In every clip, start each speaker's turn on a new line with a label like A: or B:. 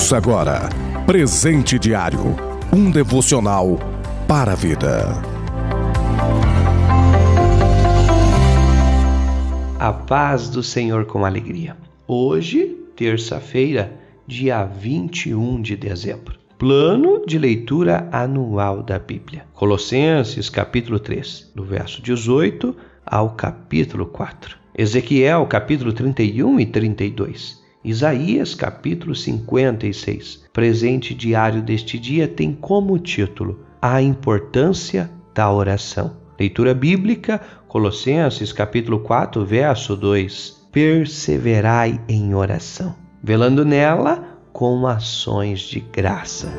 A: Ouça agora Presente Diário um devocional para a vida.
B: A paz do Senhor com alegria. Hoje, terça-feira, dia 21 de dezembro. Plano de leitura anual da Bíblia. Colossenses, capítulo 3, do verso 18 ao capítulo 4. Ezequiel, capítulo 31 e 32. Isaías capítulo 56, presente diário deste dia, tem como título A Importância da Oração. Leitura bíblica, Colossenses capítulo 4, verso 2. Perseverai em oração, velando nela com ações de graça.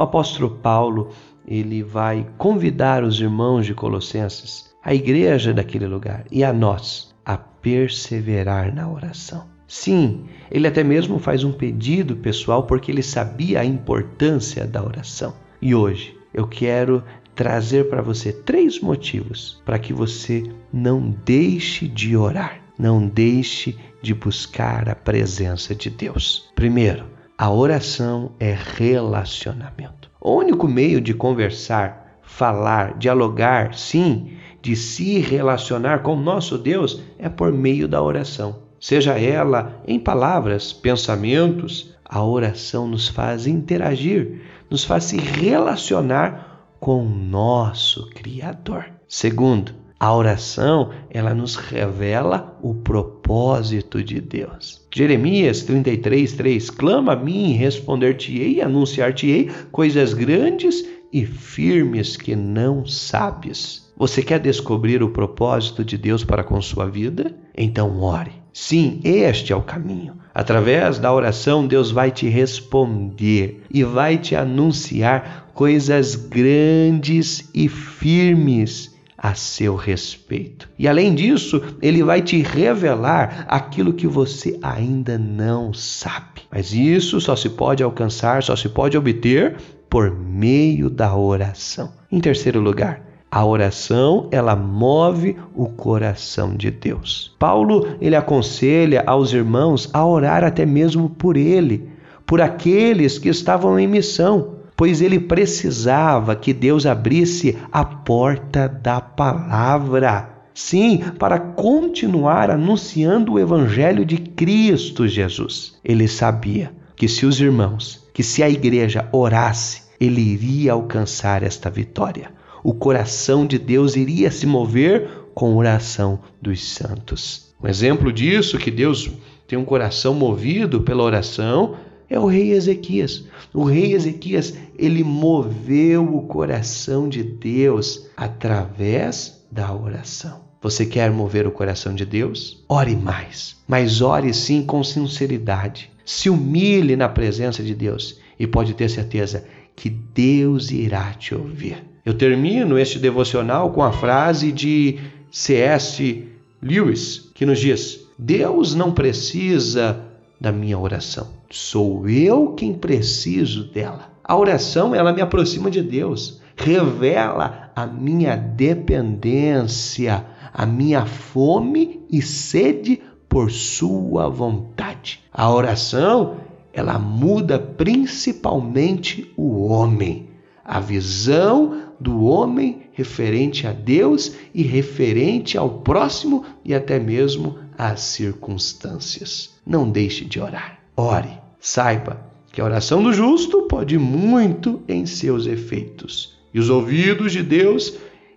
B: O apóstolo Paulo, ele vai convidar os irmãos de Colossenses, a igreja daquele lugar e a nós a perseverar na oração. Sim, ele até mesmo faz um pedido pessoal porque ele sabia a importância da oração. E hoje eu quero trazer para você três motivos para que você não deixe de orar, não deixe de buscar a presença de Deus. Primeiro, a oração é relacionamento. O único meio de conversar, falar, dialogar, sim, de se relacionar com nosso Deus é por meio da oração. Seja ela em palavras, pensamentos, a oração nos faz interagir, nos faz se relacionar com o nosso Criador. Segundo, a oração, ela nos revela o propósito de Deus. Jeremias 33, 3: Clama a mim, responder-te-ei anunciar-te-ei coisas grandes e firmes que não sabes. Você quer descobrir o propósito de Deus para com sua vida? Então ore. Sim, este é o caminho. Através da oração, Deus vai te responder e vai te anunciar coisas grandes e firmes a seu respeito. E além disso, ele vai te revelar aquilo que você ainda não sabe. Mas isso só se pode alcançar, só se pode obter por meio da oração. Em terceiro lugar, a oração, ela move o coração de Deus. Paulo, ele aconselha aos irmãos a orar até mesmo por ele, por aqueles que estavam em missão pois ele precisava que Deus abrisse a porta da palavra. Sim, para continuar anunciando o evangelho de Cristo Jesus. Ele sabia que se os irmãos, que se a igreja orasse, ele iria alcançar esta vitória. O coração de Deus iria se mover com a oração dos santos. Um exemplo disso que Deus tem um coração movido pela oração é o rei Ezequias. O rei Ezequias, ele moveu o coração de Deus através da oração. Você quer mover o coração de Deus? Ore mais, mas ore sim com sinceridade. Se humilhe na presença de Deus e pode ter certeza que Deus irá te ouvir. Eu termino este devocional com a frase de C.S. Lewis, que nos diz: Deus não precisa da minha oração. Sou eu quem preciso dela. A oração, ela me aproxima de Deus, revela a minha dependência, a minha fome e sede por sua vontade. A oração, ela muda principalmente o homem, a visão do homem referente a Deus e referente ao próximo e até mesmo às circunstâncias. Não deixe de orar. Ore. Saiba que a oração do justo pode muito em seus efeitos. E os ouvidos de Deus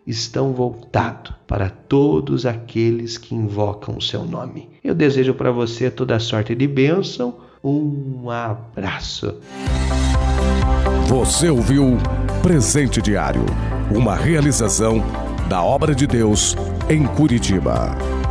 B: estão voltados para todos aqueles que invocam o seu nome. Eu desejo para você toda sorte de bênção. Um abraço.
A: Você ouviu Presente Diário, uma realização da obra de Deus em Curitiba.